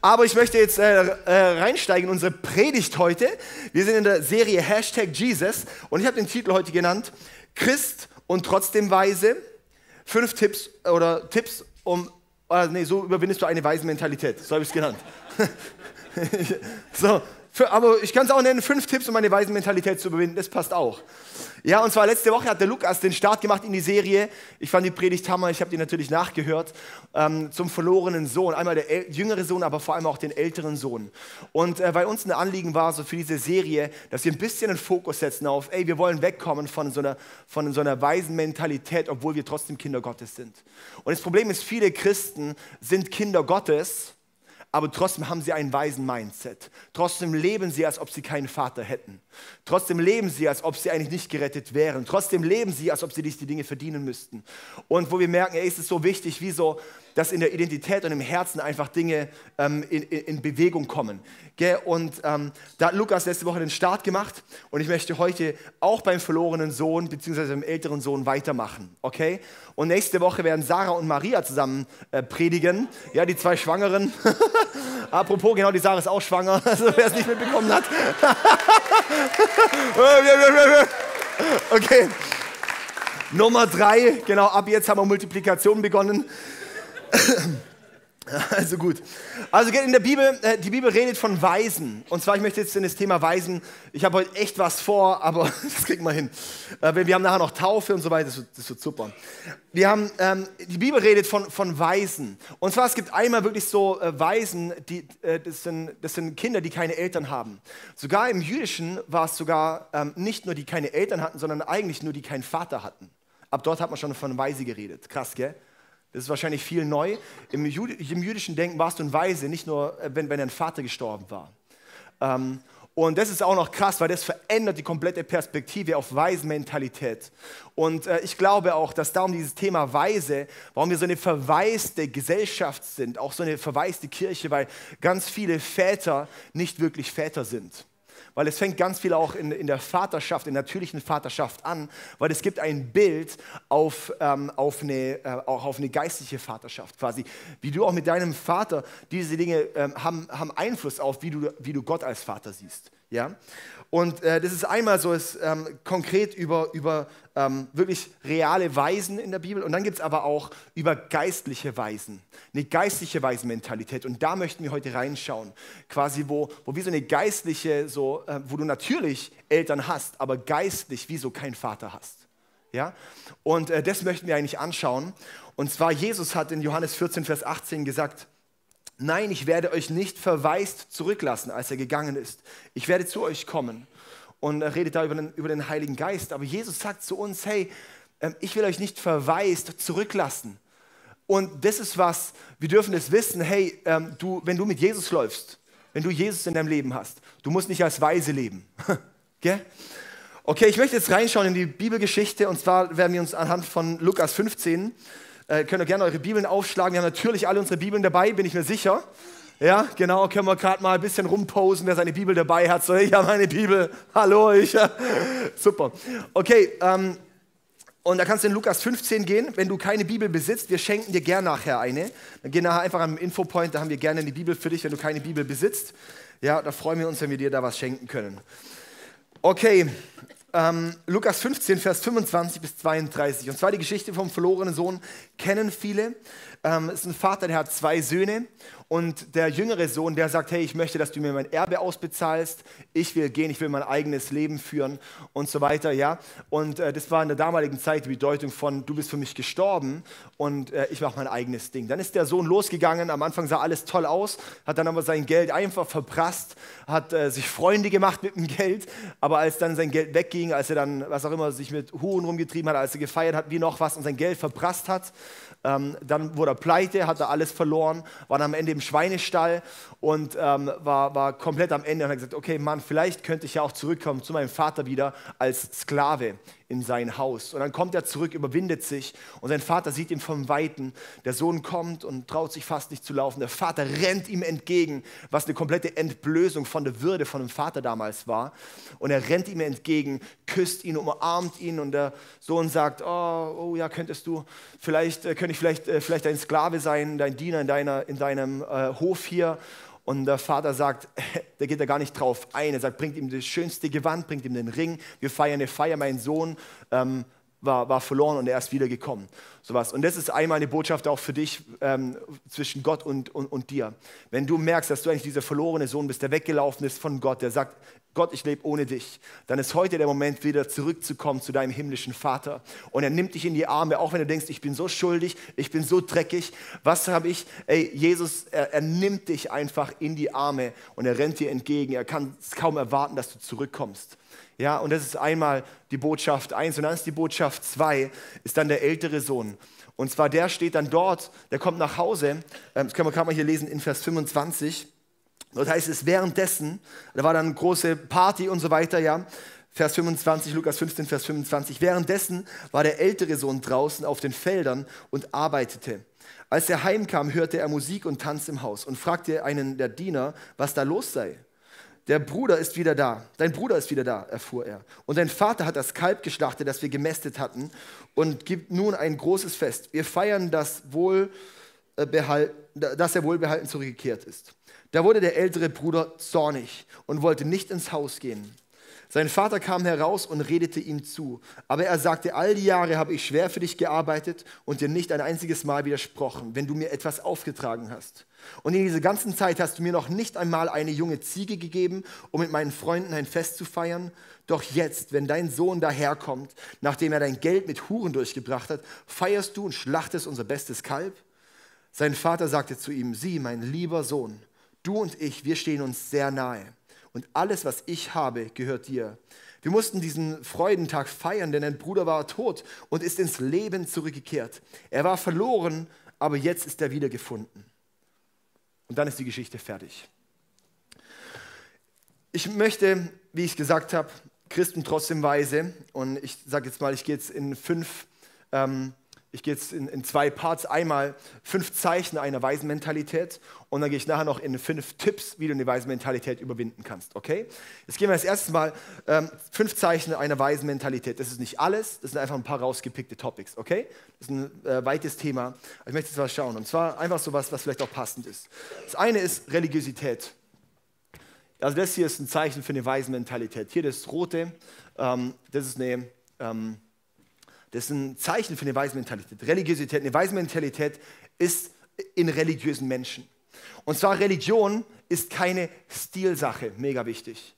Aber ich möchte jetzt äh, äh, reinsteigen in unsere Predigt heute. Wir sind in der Serie Hashtag Jesus und ich habe den Titel heute genannt Christ und trotzdem weise. Fünf Tipps oder Tipps, um, äh, nee, so überwindest du eine weise Mentalität. So habe ich es genannt. so, aber ich kann es auch nennen, fünf Tipps, um eine weise Mentalität zu überwinden. Das passt auch. Ja, und zwar letzte Woche hat der Lukas den Start gemacht in die Serie. Ich fand die Predigt Hammer, ich habe die natürlich nachgehört. Ähm, zum verlorenen Sohn. Einmal der jüngere Sohn, aber vor allem auch den älteren Sohn. Und äh, weil uns ein Anliegen war, so für diese Serie, dass wir ein bisschen einen Fokus setzen auf, ey, wir wollen wegkommen von so einer, von so einer weisen Mentalität, obwohl wir trotzdem Kinder Gottes sind. Und das Problem ist, viele Christen sind Kinder Gottes aber trotzdem haben sie einen weisen Mindset. Trotzdem leben sie, als ob sie keinen Vater hätten. Trotzdem leben sie, als ob sie eigentlich nicht gerettet wären. Trotzdem leben sie, als ob sie nicht die Dinge verdienen müssten. Und wo wir merken, ist es so wichtig, wie so dass in der Identität und im Herzen einfach Dinge ähm, in, in, Bewegung kommen. Gell? Und ähm, da hat Lukas letzte Woche den Start gemacht und ich möchte heute auch beim verlorenen Sohn bzw. beim älteren Sohn weitermachen. Okay? Und nächste Woche werden Sarah und Maria zusammen äh, predigen. Ja, die zwei Schwangeren. Apropos, genau, die Sarah ist auch schwanger, also wer es nicht mitbekommen hat. okay. Nummer drei, genau, ab jetzt haben wir Multiplikation begonnen. Also gut. Also in der Bibel, äh, die Bibel redet von Weisen. Und zwar, ich möchte jetzt in das Thema Weisen, ich habe heute echt was vor, aber das kriegen wir hin. Äh, wir haben nachher noch Taufe und so weiter, das wird, super. Wir haben, ähm, die Bibel redet von, von Weisen. Und zwar, es gibt einmal wirklich so äh, Weisen, die, das, sind, das sind Kinder, die keine Eltern haben. Sogar im Jüdischen war es sogar ähm, nicht nur, die keine Eltern hatten, sondern eigentlich nur, die keinen Vater hatten. Ab dort hat man schon von Weise geredet. Krass, gell? Das ist wahrscheinlich viel neu. Im, Jüd im jüdischen Denken warst du ein Weise, nicht nur, äh, wenn, wenn dein Vater gestorben war. Ähm, und das ist auch noch krass, weil das verändert die komplette Perspektive auf Waisenmentalität. Und äh, ich glaube auch, dass darum dieses Thema Weise, warum wir so eine verwaiste Gesellschaft sind, auch so eine verwaiste Kirche, weil ganz viele Väter nicht wirklich Väter sind weil es fängt ganz viel auch in, in der Vaterschaft, in der natürlichen Vaterschaft an, weil es gibt ein Bild auf, ähm, auf, eine, äh, auch auf eine geistliche Vaterschaft quasi. Wie du auch mit deinem Vater, diese Dinge ähm, haben, haben Einfluss auf, wie du, wie du Gott als Vater siehst. Ja? Und äh, das ist einmal so ist, ähm, konkret über, über ähm, wirklich reale Weisen in der Bibel und dann gibt es aber auch über geistliche Weisen, eine geistliche Weisenmentalität. Und da möchten wir heute reinschauen, quasi wo, wo wie so eine geistliche, so, äh, wo du natürlich Eltern hast, aber geistlich wie so kein Vater hast. Ja? Und äh, das möchten wir eigentlich anschauen. Und zwar Jesus hat in Johannes 14, Vers 18 gesagt, Nein, ich werde euch nicht verwaist zurücklassen, als er gegangen ist. Ich werde zu euch kommen. Und er redet da über den, über den Heiligen Geist. Aber Jesus sagt zu uns, hey, ähm, ich will euch nicht verwaist zurücklassen. Und das ist was, wir dürfen es wissen, hey, ähm, du, wenn du mit Jesus läufst, wenn du Jesus in deinem Leben hast, du musst nicht als Weise leben. okay, ich möchte jetzt reinschauen in die Bibelgeschichte und zwar werden wir uns anhand von Lukas 15 äh, könnt ihr gerne eure Bibeln aufschlagen. Wir haben natürlich alle unsere Bibeln dabei, bin ich mir sicher. Ja, genau, können wir gerade mal ein bisschen rumposen, wer seine Bibel dabei hat. So, ich habe meine Bibel. Hallo, ich. Super. Okay, ähm, und da kannst du in Lukas 15 gehen, wenn du keine Bibel besitzt. Wir schenken dir gerne nachher eine. Dann geh nachher einfach am Infopoint, da haben wir gerne eine Bibel für dich, wenn du keine Bibel besitzt. Ja, da freuen wir uns, wenn wir dir da was schenken können. Okay, ähm, Lukas 15, Vers 25 bis 32. Und zwar die Geschichte vom verlorenen Sohn kennen viele. Ähm, es ist ein Vater, der hat zwei Söhne und der jüngere Sohn, der sagt, hey, ich möchte, dass du mir mein Erbe ausbezahlst, ich will gehen, ich will mein eigenes Leben führen und so weiter, ja. Und äh, das war in der damaligen Zeit die Bedeutung von, du bist für mich gestorben und äh, ich mache mein eigenes Ding. Dann ist der Sohn losgegangen, am Anfang sah alles toll aus, hat dann aber sein Geld einfach verprasst, hat äh, sich Freunde gemacht mit dem Geld, aber als dann sein Geld wegging, als er dann, was auch immer, sich mit Huren rumgetrieben hat, als er gefeiert hat, wie noch was und sein Geld verprasst hat, ähm, dann wurde er pleite, hat er alles verloren, war dann am Ende im Schweinestall und ähm, war, war komplett am Ende und hat gesagt, okay Mann, vielleicht könnte ich ja auch zurückkommen zu meinem Vater wieder als Sklave in sein Haus. Und dann kommt er zurück, überwindet sich und sein Vater sieht ihn vom Weiten. Der Sohn kommt und traut sich fast nicht zu laufen. Der Vater rennt ihm entgegen, was eine komplette Entblößung von der Würde von dem Vater damals war. Und er rennt ihm entgegen, küsst ihn, umarmt ihn und der Sohn sagt, oh, oh ja, könntest du, vielleicht äh, könnte ich vielleicht, äh, vielleicht dein Sklave sein, dein Diener in, deiner, in deinem äh, Hof hier. Und der Vater sagt, der geht da gar nicht drauf ein. Er sagt, bringt ihm das schönste Gewand, bringt ihm den Ring. Wir feiern eine Feier. Mein Sohn ähm, war, war verloren und er ist wiedergekommen. Sowas. Und das ist einmal eine Botschaft auch für dich ähm, zwischen Gott und, und, und dir. Wenn du merkst, dass du eigentlich dieser verlorene Sohn bist, der weggelaufen ist von Gott, der sagt, Gott, ich lebe ohne dich, dann ist heute der Moment, wieder zurückzukommen zu deinem himmlischen Vater. Und er nimmt dich in die Arme, auch wenn du denkst, ich bin so schuldig, ich bin so dreckig. Was habe ich? Ey, Jesus, er, er nimmt dich einfach in die Arme und er rennt dir entgegen. Er kann es kaum erwarten, dass du zurückkommst. Ja, und das ist einmal die Botschaft 1. Und dann ist die Botschaft 2, ist dann der ältere Sohn. Und zwar der steht dann dort, der kommt nach Hause. Ähm, das können wir gerade mal hier lesen in Vers 25. Dort heißt es, währenddessen, da war dann eine große Party und so weiter, ja. Vers 25, Lukas 15, Vers 25. Währenddessen war der ältere Sohn draußen auf den Feldern und arbeitete. Als er heimkam, hörte er Musik und Tanz im Haus und fragte einen der Diener, was da los sei. Der Bruder ist wieder da. Dein Bruder ist wieder da, erfuhr er. Und dein Vater hat das Kalb geschlachtet, das wir gemästet hatten, und gibt nun ein großes Fest. Wir feiern, das wohl, äh, dass er wohlbehalten zurückgekehrt ist. Da wurde der ältere Bruder zornig und wollte nicht ins Haus gehen. Sein Vater kam heraus und redete ihm zu. Aber er sagte, all die Jahre habe ich schwer für dich gearbeitet und dir nicht ein einziges Mal widersprochen, wenn du mir etwas aufgetragen hast. Und in dieser ganzen Zeit hast du mir noch nicht einmal eine junge Ziege gegeben, um mit meinen Freunden ein Fest zu feiern. Doch jetzt, wenn dein Sohn daherkommt, nachdem er dein Geld mit Huren durchgebracht hat, feierst du und schlachtest unser bestes Kalb? Sein Vater sagte zu ihm, sieh, mein lieber Sohn, Du und ich, wir stehen uns sehr nahe. Und alles, was ich habe, gehört dir. Wir mussten diesen Freudentag feiern, denn dein Bruder war tot und ist ins Leben zurückgekehrt. Er war verloren, aber jetzt ist er wiedergefunden. Und dann ist die Geschichte fertig. Ich möchte, wie ich gesagt habe, Christen trotzdem weise. Und ich sage jetzt mal, ich gehe jetzt in fünf ähm, ich gehe jetzt in, in, zwei Parts. Einmal fünf Zeichen einer weisen Mentalität und dann gehe ich nachher noch in fünf Tipps, wie du eine weise Mentalität überwinden kannst. Okay? Jetzt gehen wir das erste Mal ähm, fünf Zeichen einer weisen Mentalität. Das ist nicht alles, das sind einfach ein paar rausgepickte Topics. Okay? Das ist ein äh, weites Thema. Ich möchte jetzt mal schauen. Und zwar einfach so was, was vielleicht auch passend ist. Das eine ist Religiosität. Also das hier ist ein Zeichen für eine weise Mentalität. Hier das rote, ähm, das ist eine ähm, das ist ein Zeichen für eine weise Mentalität. Religiosität. Eine weise Mentalität ist in religiösen Menschen. Und zwar Religion ist keine Stilsache, mega wichtig.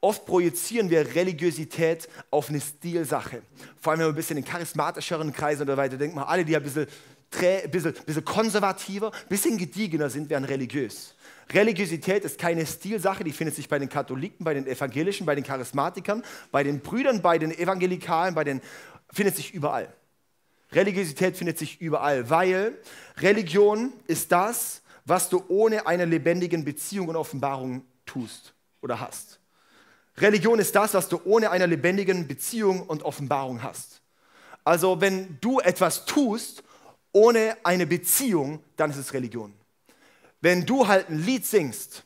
Oft projizieren wir Religiosität auf eine Stilsache. Vor allem, wenn wir ein bisschen in charismatischeren Kreisen oder weiter denken, alle, die ein bisschen, ein bisschen, ein bisschen konservativer, ein bisschen gediegener sind, werden religiös. Religiosität ist keine Stilsache, die findet sich bei den Katholiken, bei den Evangelischen, bei den Charismatikern, bei den Brüdern, bei den Evangelikalen, bei den findet sich überall. Religiosität findet sich überall, weil Religion ist das, was du ohne eine lebendigen Beziehung und Offenbarung tust oder hast. Religion ist das, was du ohne eine lebendigen Beziehung und Offenbarung hast. Also wenn du etwas tust ohne eine Beziehung, dann ist es Religion. Wenn du halt ein Lied singst,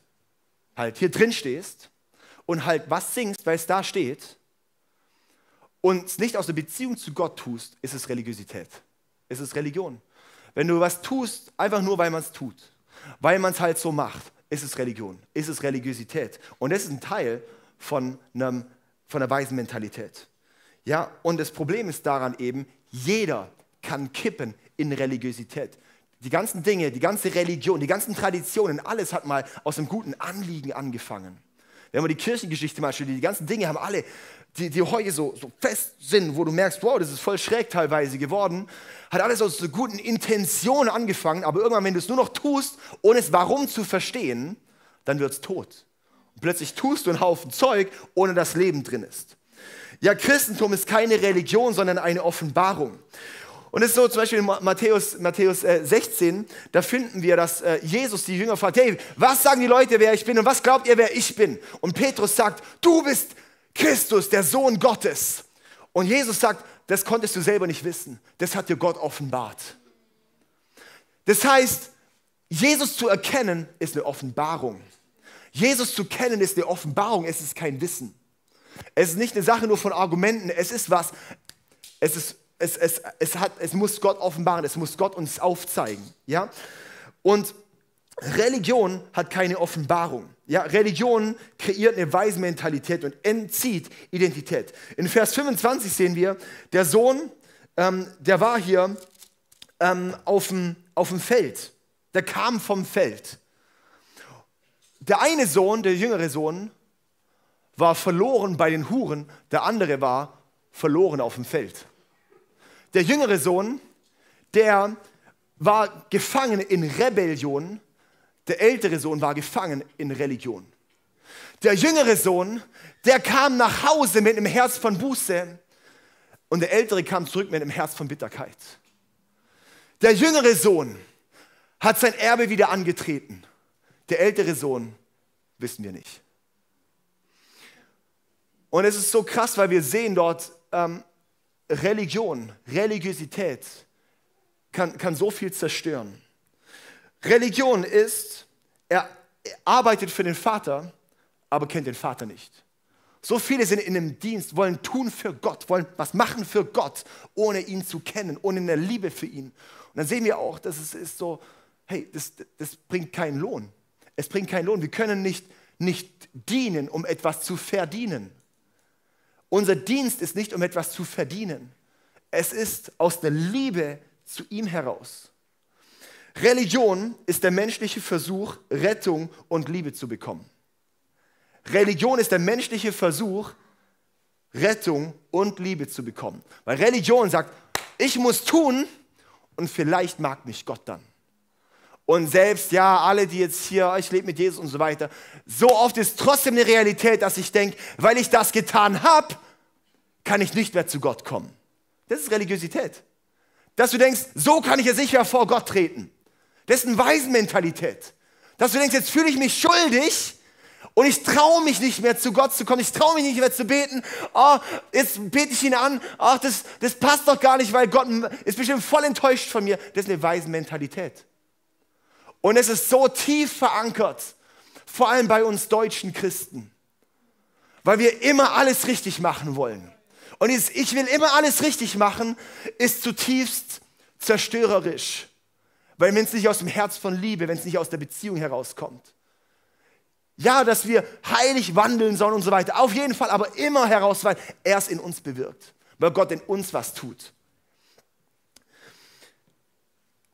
halt hier drin stehst und halt was singst, weil es da steht, und es nicht aus der Beziehung zu Gott tust, ist es Religiosität. Es ist Religion. Wenn du was tust, einfach nur weil man es tut, weil man es halt so macht, ist es Religion, ist es Religiosität. Und das ist ein Teil von, einem, von einer weisen Mentalität. Ja, und das Problem ist daran eben, jeder kann kippen in Religiosität. Die ganzen Dinge, die ganze Religion, die ganzen Traditionen, alles hat mal aus einem guten Anliegen angefangen. Wenn man die Kirchengeschichte mal studiert, die ganzen Dinge haben alle die, die heute so, so fest sind, wo du merkst, wow, das ist voll schräg teilweise geworden, hat alles aus so guten Intentionen angefangen, aber irgendwann, wenn du es nur noch tust, ohne es warum zu verstehen, dann wird es tot. Und plötzlich tust du einen Haufen Zeug, ohne dass Leben drin ist. Ja, Christentum ist keine Religion, sondern eine Offenbarung. Und es ist so zum Beispiel in Matthäus, Matthäus äh, 16, da finden wir, dass äh, Jesus die Jünger fragt, hey, was sagen die Leute, wer ich bin und was glaubt ihr, wer ich bin? Und Petrus sagt, du bist Christus, der Sohn Gottes. Und Jesus sagt, das konntest du selber nicht wissen. Das hat dir Gott offenbart. Das heißt, Jesus zu erkennen ist eine Offenbarung. Jesus zu kennen ist eine Offenbarung, es ist kein Wissen. Es ist nicht eine Sache nur von Argumenten, es ist was, es, ist, es, es, es, hat, es muss Gott offenbaren, es muss Gott uns aufzeigen. Ja? Und Religion hat keine Offenbarung. Ja, Religion kreiert eine Weismentalität und entzieht Identität. In Vers 25 sehen wir, der Sohn, ähm, der war hier ähm, auf, dem, auf dem Feld. Der kam vom Feld. Der eine Sohn, der jüngere Sohn, war verloren bei den Huren, der andere war verloren auf dem Feld. Der jüngere Sohn, der war gefangen in Rebellion der ältere Sohn war gefangen in Religion. Der jüngere Sohn, der kam nach Hause mit einem Herz von Buße und der ältere kam zurück mit einem Herz von Bitterkeit. Der jüngere Sohn hat sein Erbe wieder angetreten. Der ältere Sohn wissen wir nicht. Und es ist so krass, weil wir sehen dort, ähm, Religion, Religiosität kann, kann so viel zerstören. Religion ist, er arbeitet für den Vater, aber kennt den Vater nicht. So viele sind in einem Dienst, wollen tun für Gott, wollen was machen für Gott, ohne ihn zu kennen, ohne eine Liebe für ihn. Und dann sehen wir auch, dass es ist so, hey, das, das bringt keinen Lohn. Es bringt keinen Lohn. Wir können nicht, nicht dienen, um etwas zu verdienen. Unser Dienst ist nicht, um etwas zu verdienen. Es ist aus der Liebe zu ihm heraus. Religion ist der menschliche Versuch, Rettung und Liebe zu bekommen. Religion ist der menschliche Versuch, Rettung und Liebe zu bekommen. Weil Religion sagt, ich muss tun und vielleicht mag mich Gott dann. Und selbst, ja, alle, die jetzt hier, ich lebe mit Jesus und so weiter, so oft ist trotzdem eine Realität, dass ich denke, weil ich das getan habe, kann ich nicht mehr zu Gott kommen. Das ist Religiosität. Dass du denkst, so kann ich ja sicher vor Gott treten. Das ist eine Waisenmentalität. Dass du denkst, jetzt fühle ich mich schuldig und ich traue mich nicht mehr zu Gott zu kommen. Ich traue mich nicht mehr zu beten. Oh, jetzt bete ich ihn an. Ach, das, das passt doch gar nicht, weil Gott ist bestimmt voll enttäuscht von mir. Das ist eine Waisenmentalität. Und es ist so tief verankert, vor allem bei uns deutschen Christen, weil wir immer alles richtig machen wollen. Und dieses Ich will immer alles richtig machen ist zutiefst zerstörerisch. Weil wenn es nicht aus dem Herz von Liebe, wenn es nicht aus der Beziehung herauskommt. Ja, dass wir heilig wandeln sollen und so weiter. Auf jeden Fall, aber immer heraus, weil er es in uns bewirkt. Weil Gott in uns was tut.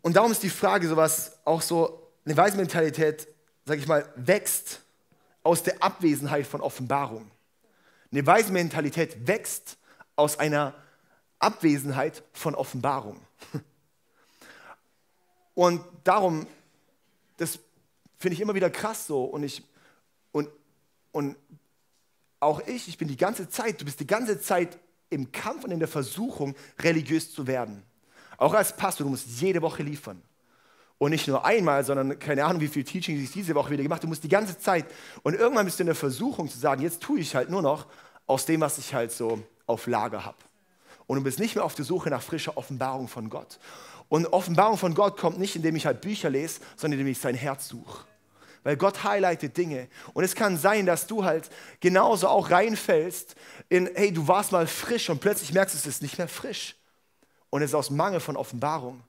Und darum ist die Frage, sowas, auch so eine Weismentalität, sag ich mal, wächst aus der Abwesenheit von Offenbarung. Eine Weismentalität wächst aus einer Abwesenheit von Offenbarung. Und darum, das finde ich immer wieder krass so. Und ich, und, und auch ich, ich bin die ganze Zeit, du bist die ganze Zeit im Kampf und in der Versuchung, religiös zu werden. Auch als Pastor, du musst jede Woche liefern. Und nicht nur einmal, sondern keine Ahnung, wie viel Teaching ich diese Woche wieder gemacht. Du musst die ganze Zeit. Und irgendwann bist du in der Versuchung zu sagen, jetzt tue ich halt nur noch aus dem, was ich halt so auf Lager habe. Und du bist nicht mehr auf der Suche nach frischer Offenbarung von Gott. Und Offenbarung von Gott kommt nicht, indem ich halt Bücher lese, sondern indem ich sein Herz suche. Weil Gott highlightet Dinge. Und es kann sein, dass du halt genauso auch reinfällst in, hey, du warst mal frisch und plötzlich merkst du, es ist nicht mehr frisch. Und es ist aus Mangel von Offenbarung.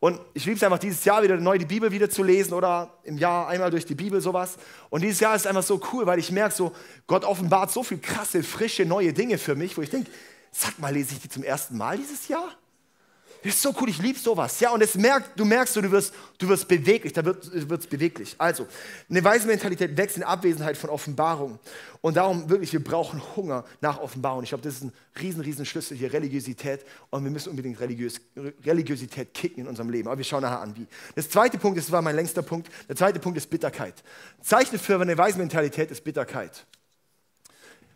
Und ich liebe es einfach, dieses Jahr wieder neu die Bibel wieder zu lesen oder im Jahr einmal durch die Bibel sowas. Und dieses Jahr ist einfach so cool, weil ich merke so, Gott offenbart so viel krasse, frische, neue Dinge für mich, wo ich denke, sag mal, lese ich die zum ersten Mal dieses Jahr? Das ist so cool, ich liebe sowas. Ja, und es merkt, du merkst, du wirst, du wirst beweglich, da wird es beweglich. Also, eine weise Mentalität wächst in Abwesenheit von Offenbarung. Und darum wirklich, wir brauchen Hunger nach Offenbarung. Ich glaube, das ist ein riesen, riesen Schlüssel hier, Religiosität. Und wir müssen unbedingt Religiös, Religiosität kicken in unserem Leben. Aber wir schauen nachher an, wie. Das zweite Punkt, das war mein längster Punkt, der zweite Punkt ist Bitterkeit. Zeichen für eine weise Mentalität ist Bitterkeit.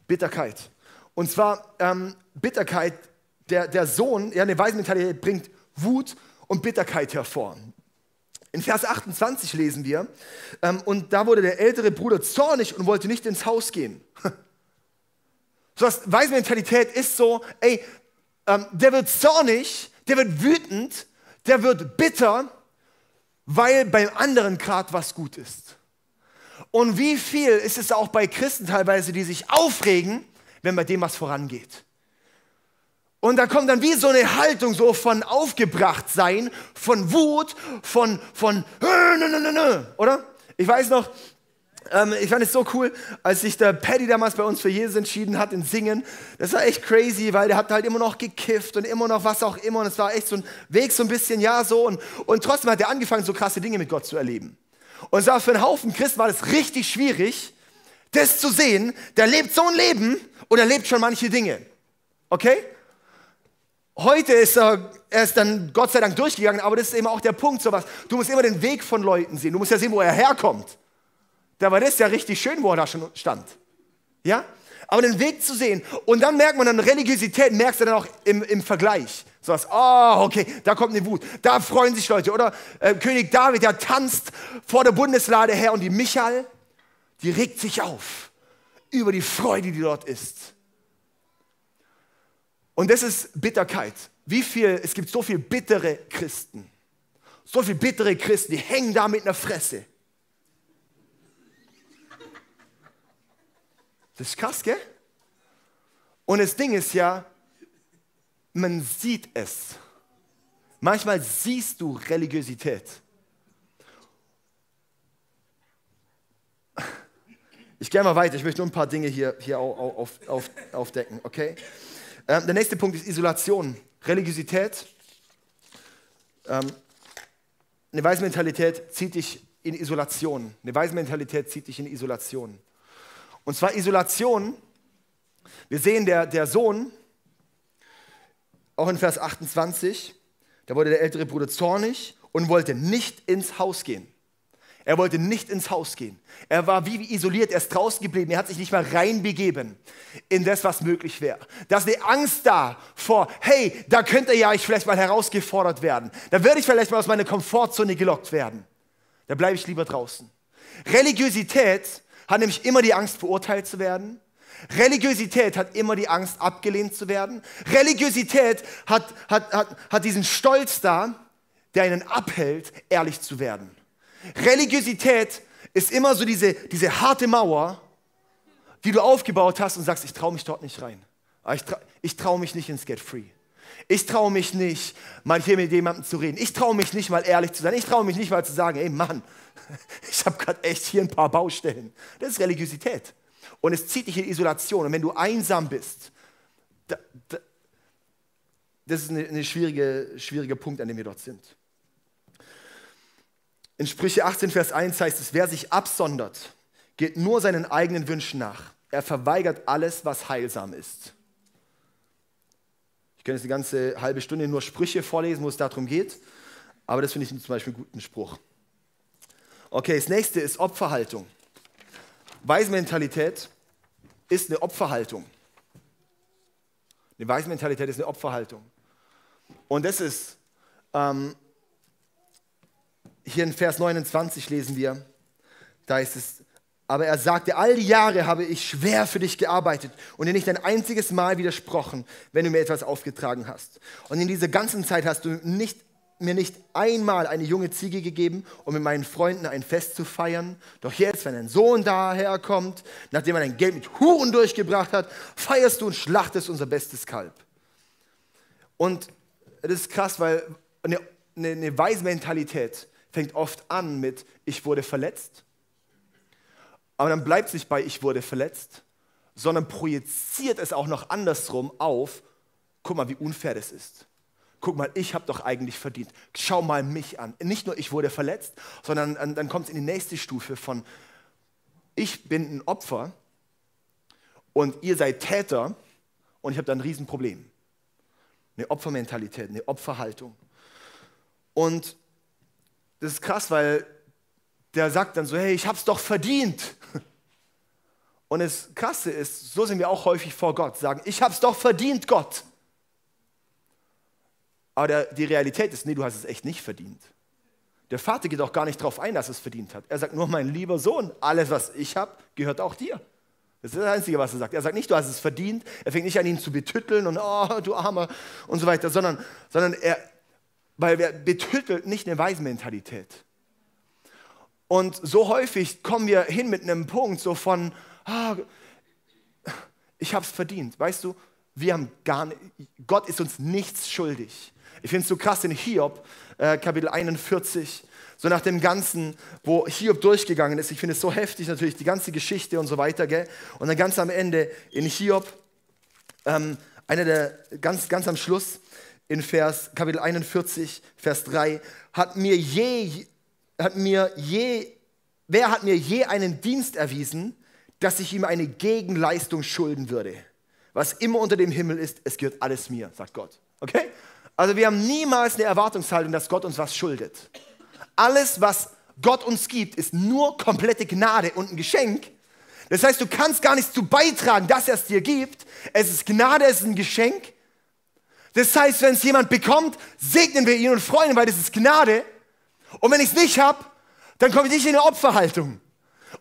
Bitterkeit. Und zwar ähm, Bitterkeit der, der Sohn, ja, eine Weismentalität bringt Wut und Bitterkeit hervor. In Vers 28 lesen wir, ähm, und da wurde der ältere Bruder zornig und wollte nicht ins Haus gehen. So was Weismentalität ist so, ey, ähm, der wird zornig, der wird wütend, der wird bitter, weil beim anderen gerade was gut ist. Und wie viel ist es auch bei Christen teilweise, die sich aufregen, wenn bei dem was vorangeht. Und da kommt dann wie so eine Haltung so von aufgebracht sein, von Wut, von, von, oder? Ich weiß noch, ähm, ich fand es so cool, als sich der Paddy damals bei uns für Jesus entschieden hat in Singen. Das war echt crazy, weil der hat halt immer noch gekifft und immer noch was auch immer. Und es war echt so ein Weg, so ein bisschen, ja, so. Und, und trotzdem hat er angefangen, so krasse Dinge mit Gott zu erleben. Und es war für einen Haufen Christen war das richtig schwierig, das zu sehen. Der lebt so ein Leben und er lebt schon manche Dinge. Okay? Heute ist er, er ist dann Gott sei Dank durchgegangen, aber das ist eben auch der Punkt, sowas. Du musst immer den Weg von Leuten sehen. Du musst ja sehen, wo er herkommt. Da war das ja richtig schön, wo er da schon stand. Ja? Aber den Weg zu sehen. Und dann merkt man dann Religiosität, merkst du dann auch im, im Vergleich. So was, oh, okay, da kommt eine Wut. Da freuen sich Leute. Oder äh, König David, der tanzt vor der Bundeslade her und die Michael, die regt sich auf über die Freude, die dort ist. Und das ist Bitterkeit. Wie viel, es gibt so viele bittere Christen. So viele bittere Christen, die hängen da mit einer Fresse. Das ist krass, gell? Und das Ding ist ja, man sieht es. Manchmal siehst du Religiosität. Ich gehe mal weiter, ich möchte nur ein paar Dinge hier, hier auf, auf, aufdecken, okay? Ähm, der nächste Punkt ist Isolation. Religiosität. Ähm, eine Weismentalität zieht dich in Isolation. Eine Weismentalität zieht dich in Isolation. Und zwar Isolation. Wir sehen, der, der Sohn, auch in Vers 28, da wurde der ältere Bruder zornig und wollte nicht ins Haus gehen. Er wollte nicht ins Haus gehen. Er war wie isoliert, er ist draußen geblieben. Er hat sich nicht mal reinbegeben in das, was möglich wäre. Da ist eine Angst da vor, hey, da könnte ja ich vielleicht mal herausgefordert werden. Da werde ich vielleicht mal aus meiner Komfortzone gelockt werden. Da bleibe ich lieber draußen. Religiosität hat nämlich immer die Angst, beurteilt zu werden. Religiosität hat immer die Angst, abgelehnt zu werden. Religiosität hat, hat, hat, hat diesen Stolz da, der einen abhält, ehrlich zu werden. Religiosität ist immer so diese, diese harte Mauer, die du aufgebaut hast und sagst, ich traue mich dort nicht rein. Ich traue trau mich nicht ins Get Free. Ich traue mich nicht, mal hier mit jemandem zu reden. Ich traue mich nicht mal ehrlich zu sein. Ich traue mich nicht mal zu sagen, ey Mann, ich habe gerade echt hier ein paar Baustellen. Das ist Religiosität. Und es zieht dich in Isolation. Und wenn du einsam bist, da, da, das ist ein eine schwierige, schwieriger Punkt, an dem wir dort sind. In Sprüche 18, Vers 1 heißt es, wer sich absondert, geht nur seinen eigenen Wünschen nach. Er verweigert alles, was heilsam ist. Ich könnte jetzt eine ganze halbe Stunde nur Sprüche vorlesen, wo es darum geht, aber das finde ich zum Beispiel einen guten Spruch. Okay, das nächste ist Opferhaltung. Weismentalität ist eine Opferhaltung. Eine Weismentalität ist eine Opferhaltung. Und das ist ähm, hier in Vers 29 lesen wir, da ist es, aber er sagte, all die Jahre habe ich schwer für dich gearbeitet und dir nicht ein einziges Mal widersprochen, wenn du mir etwas aufgetragen hast. Und in dieser ganzen Zeit hast du nicht, mir nicht einmal eine junge Ziege gegeben, um mit meinen Freunden ein Fest zu feiern. Doch jetzt, wenn ein Sohn daherkommt, nachdem er dein Geld mit Huren durchgebracht hat, feierst du und schlachtest unser bestes Kalb. Und das ist krass, weil eine, eine, eine Weismentalität fängt oft an mit, ich wurde verletzt. Aber dann bleibt es nicht bei, ich wurde verletzt, sondern projiziert es auch noch andersrum auf, guck mal, wie unfair das ist. Guck mal, ich habe doch eigentlich verdient. Schau mal mich an. Nicht nur ich wurde verletzt, sondern dann kommt es in die nächste Stufe von, ich bin ein Opfer und ihr seid Täter und ich habe da ein Riesenproblem. Eine Opfermentalität, eine Opferhaltung. Und das ist krass, weil der sagt dann so, hey, ich hab's doch verdient. Und das Krasse ist, so sind wir auch häufig vor Gott, sagen, ich hab's doch verdient, Gott. Aber der, die Realität ist, nee, du hast es echt nicht verdient. Der Vater geht auch gar nicht darauf ein, dass es verdient hat. Er sagt nur, mein lieber Sohn, alles, was ich habe, gehört auch dir. Das ist das Einzige, was er sagt. Er sagt nicht, du hast es verdient. Er fängt nicht an, ihn zu betütteln und, oh, du Armer und so weiter, sondern, sondern er, weil er betüttelt nicht eine Weismentalität. Und so häufig kommen wir hin mit einem Punkt so von, oh, ich habe es verdient. Weißt du, wir haben gar nicht, Gott ist uns nichts schuldig. Ich finde es so krass in Hiob, äh, Kapitel 41, so nach dem Ganzen, wo Hiob durchgegangen ist. Ich finde es so heftig natürlich, die ganze Geschichte und so weiter. Gell? Und dann ganz am Ende in Hiob, ähm, einer der, ganz, ganz am Schluss, in Vers, Kapitel 41, Vers 3, hat mir je, hat mir je, wer hat mir je einen Dienst erwiesen, dass ich ihm eine Gegenleistung schulden würde? Was immer unter dem Himmel ist, es gehört alles mir, sagt Gott. Okay? Also wir haben niemals eine Erwartungshaltung, dass Gott uns was schuldet. Alles, was Gott uns gibt, ist nur komplette Gnade und ein Geschenk. Das heißt, du kannst gar nichts zu beitragen, dass er es dir gibt. Es ist Gnade, es ist ein Geschenk. Das heißt, wenn es jemand bekommt, segnen wir ihn und freuen, ihn, weil das ist Gnade. Und wenn ich es nicht habe, dann komme ich nicht in eine Opferhaltung.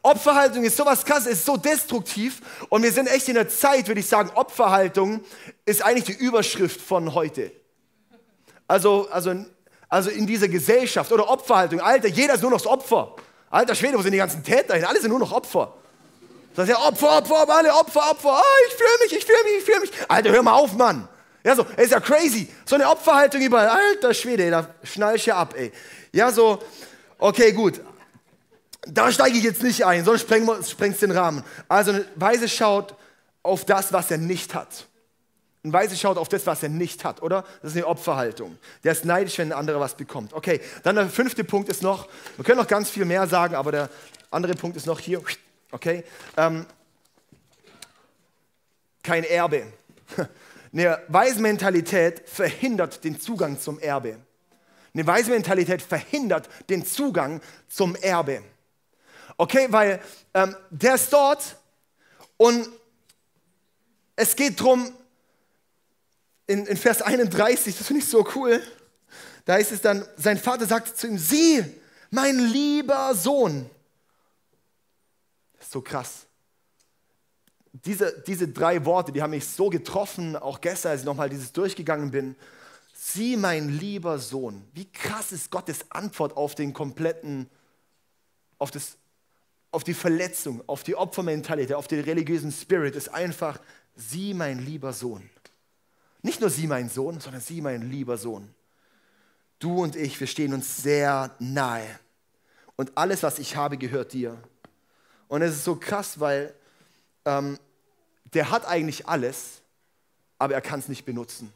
Opferhaltung ist sowas krass, ist so destruktiv und wir sind echt in der Zeit, würde ich sagen, Opferhaltung ist eigentlich die Überschrift von heute. Also, also, also in dieser Gesellschaft oder Opferhaltung, Alter, jeder ist nur noch das Opfer. Alter Schwede, wo sind die ganzen Täter hin? Alle sind nur noch Opfer. Das ist ja Opfer, Opfer, alle Opfer, Opfer. Oh, ich fühle mich, ich fühle mich, ich fühle mich. Alter, hör mal auf, Mann. Ja, so, ist ja crazy. So eine Opferhaltung überall. Alter Schwede, da schnall ich ja ab, ey. Ja, so, okay, gut. Da steige ich jetzt nicht ein, sonst sprengst du den Rahmen. Also eine Weise schaut auf das, was er nicht hat. Ein Weise schaut auf das, was er nicht hat, oder? Das ist eine Opferhaltung. Der ist neidisch, wenn ein anderer was bekommt. Okay, dann der fünfte Punkt ist noch, wir können noch ganz viel mehr sagen, aber der andere Punkt ist noch hier, okay? Ähm, kein Erbe. Eine weise Mentalität verhindert den Zugang zum Erbe. Eine weise Mentalität verhindert den Zugang zum Erbe. Okay, weil ähm, der ist dort und es geht darum, in, in Vers 31, das finde ich so cool, da ist es dann, sein Vater sagt zu ihm, sieh, mein lieber Sohn. Das ist so krass. Diese, diese drei Worte, die haben mich so getroffen, auch gestern, als ich nochmal dieses durchgegangen bin. Sieh, mein lieber Sohn. Wie krass ist Gottes Antwort auf den kompletten, auf das auf die Verletzung, auf die Opfermentalität, auf den religiösen Spirit ist einfach, sieh mein lieber Sohn. Nicht nur sie mein Sohn, sondern sie mein lieber Sohn. Du und ich, wir stehen uns sehr nahe. Und alles, was ich habe, gehört dir. Und es ist so krass, weil ähm, der hat eigentlich alles, aber er kann es nicht benutzen.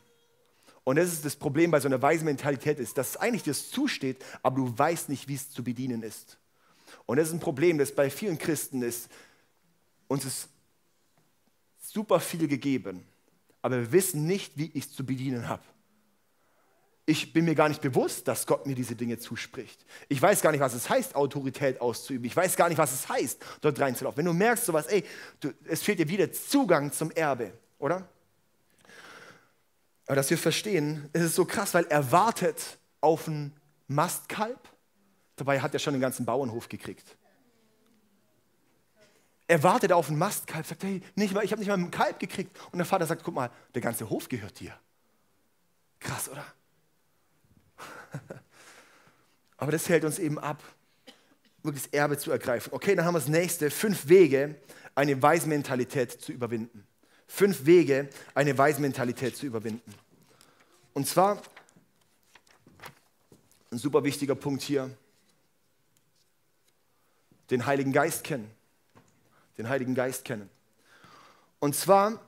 Und das ist das Problem bei so einer weisen Mentalität ist, dass es eigentlich dir zusteht, aber du weißt nicht, wie es zu bedienen ist. Und das ist ein Problem, das bei vielen Christen ist. Uns ist super viel gegeben, aber wir wissen nicht, wie ich es zu bedienen habe. Ich bin mir gar nicht bewusst, dass Gott mir diese Dinge zuspricht. Ich weiß gar nicht, was es heißt, Autorität auszuüben. Ich weiß gar nicht, was es heißt, dort reinzulaufen. Wenn du merkst, sowas, ey, du, es fehlt dir wieder Zugang zum Erbe, oder? Aber dass wir verstehen, es ist so krass, weil er wartet auf ein Mastkalb Dabei hat er schon den ganzen Bauernhof gekriegt. Er wartet auf einen Mastkalb, sagt, hey, nicht mal, ich habe nicht mal einen Kalb gekriegt. Und der Vater sagt, guck mal, der ganze Hof gehört dir. Krass, oder? Aber das hält uns eben ab, wirklich das Erbe zu ergreifen. Okay, dann haben wir das nächste, fünf Wege, eine Weismentalität zu überwinden. Fünf Wege, eine Weismentalität zu überwinden. Und zwar, ein super wichtiger Punkt hier, den Heiligen Geist kennen. Den Heiligen Geist kennen. Und zwar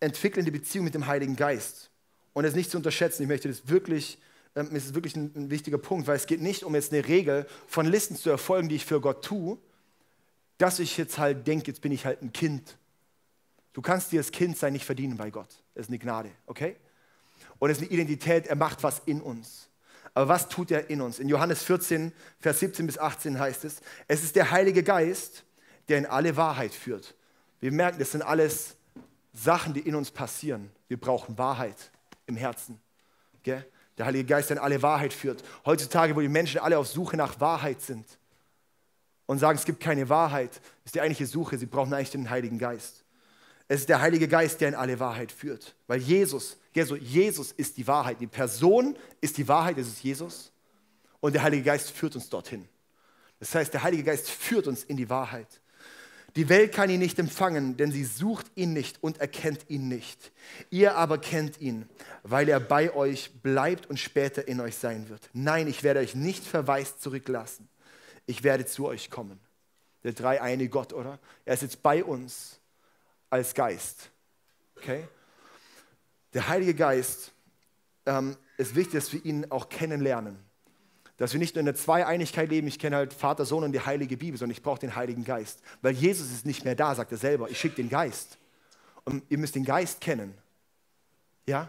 entwickeln die Beziehung mit dem Heiligen Geist. Und es nicht zu unterschätzen, ich möchte das wirklich, ähm, es ist wirklich ein, ein wichtiger Punkt, weil es geht nicht um jetzt eine Regel von Listen zu erfolgen, die ich für Gott tue, dass ich jetzt halt denke, jetzt bin ich halt ein Kind. Du kannst dir als Kind sein nicht verdienen bei Gott. Das ist eine Gnade, okay? Und es ist eine Identität, er macht was in uns. Aber was tut er in uns? In Johannes 14, Vers 17 bis 18 heißt es, es ist der Heilige Geist, der in alle Wahrheit führt. Wir merken, das sind alles Sachen, die in uns passieren. Wir brauchen Wahrheit im Herzen. Gell? Der Heilige Geist, in alle Wahrheit führt. Heutzutage, wo die Menschen alle auf Suche nach Wahrheit sind. und sagen, es gibt keine Wahrheit, ist die eigentliche Suche. Sie brauchen eigentlich den Heiligen Geist. Es ist der Heilige Geist, der in alle Wahrheit führt. Weil Jesus, Jesus ist die Wahrheit. Die Person ist die Wahrheit, das ist Jesus. Und der Heilige Geist führt uns dorthin. Das heißt, der Heilige Geist führt uns in die Wahrheit. Die Welt kann ihn nicht empfangen, denn sie sucht ihn nicht und erkennt ihn nicht. Ihr aber kennt ihn, weil er bei euch bleibt und später in euch sein wird. Nein, ich werde euch nicht verwaist zurücklassen. Ich werde zu euch kommen. Der dreieine Gott, oder? Er ist jetzt bei uns als Geist. Okay? Der Heilige Geist ähm, ist wichtig, dass wir ihn auch kennenlernen dass wir nicht nur in der Zweieinigkeit leben, ich kenne halt Vater, Sohn und die heilige Bibel, sondern ich brauche den Heiligen Geist. Weil Jesus ist nicht mehr da, sagt er selber. Ich schicke den Geist. Und ihr müsst den Geist kennen. Ja?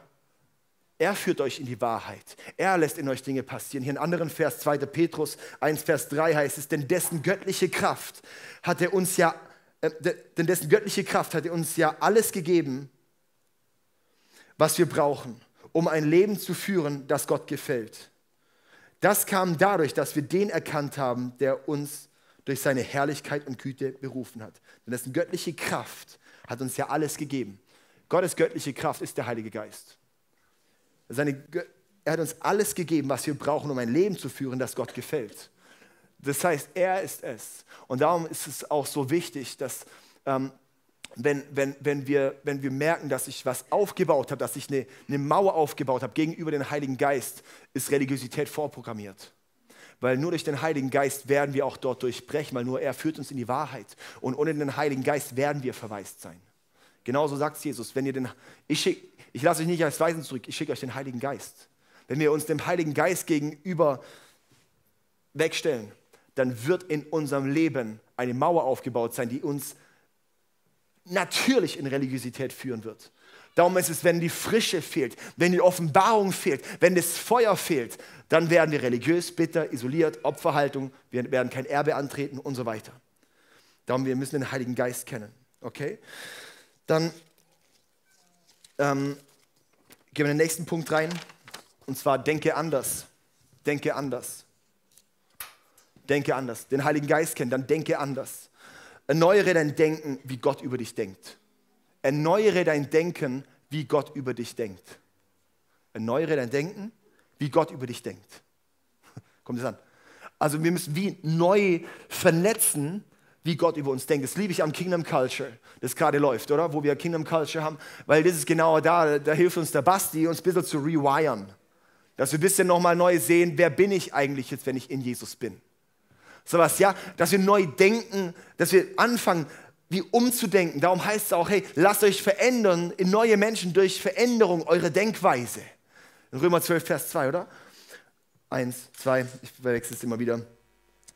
Er führt euch in die Wahrheit. Er lässt in euch Dinge passieren. Hier in anderen Vers 2. Petrus 1, Vers 3 heißt es, denn dessen göttliche Kraft hat er uns ja, äh, denn dessen göttliche Kraft hat er uns ja alles gegeben, was wir brauchen, um ein Leben zu führen, das Gott gefällt. Das kam dadurch, dass wir den erkannt haben, der uns durch seine Herrlichkeit und Güte berufen hat. Denn dessen göttliche Kraft hat uns ja alles gegeben. Gottes göttliche Kraft ist der Heilige Geist. Seine, er hat uns alles gegeben, was wir brauchen, um ein Leben zu führen, das Gott gefällt. Das heißt, er ist es. Und darum ist es auch so wichtig, dass ähm, wenn, wenn, wenn, wir, wenn wir merken, dass ich was aufgebaut habe, dass ich eine, eine Mauer aufgebaut habe gegenüber dem Heiligen Geist, ist Religiosität vorprogrammiert. Weil nur durch den Heiligen Geist werden wir auch dort durchbrechen, weil nur er führt uns in die Wahrheit. Und ohne den Heiligen Geist werden wir verwaist sein. Genauso sagt Jesus, wenn ihr den, ich, schick, ich lasse euch nicht als Weisen zurück, ich schicke euch den Heiligen Geist. Wenn wir uns dem Heiligen Geist gegenüber wegstellen, dann wird in unserem Leben eine Mauer aufgebaut sein, die uns natürlich in Religiosität führen wird. Darum ist es, wenn die Frische fehlt, wenn die Offenbarung fehlt, wenn das Feuer fehlt, dann werden wir religiös, bitter, isoliert, Opferhaltung, wir werden kein Erbe antreten und so weiter. Darum, wir müssen den Heiligen Geist kennen. Okay? Dann ähm, gehen wir in den nächsten Punkt rein. Und zwar, denke anders. Denke anders. Denke anders. Den Heiligen Geist kennen, dann denke anders. Erneuere dein Denken, wie Gott über dich denkt. Erneuere dein Denken, wie Gott über dich denkt. Erneuere dein Denken, wie Gott über dich denkt. Kommt es an? Also wir müssen wie neu vernetzen, wie Gott über uns denkt. Das liebe ich am Kingdom Culture, das gerade läuft, oder? Wo wir Kingdom Culture haben, weil das ist genau da, da hilft uns der Basti, uns ein bisschen zu rewiren. Dass wir ein bisschen nochmal neu sehen, wer bin ich eigentlich jetzt, wenn ich in Jesus bin sowas, ja, dass wir neu denken, dass wir anfangen, wie umzudenken. Darum heißt es auch, hey, lasst euch verändern in neue Menschen durch Veränderung eurer Denkweise. In Römer 12, Vers 2, oder? Eins, zwei, ich verwechsel es immer wieder.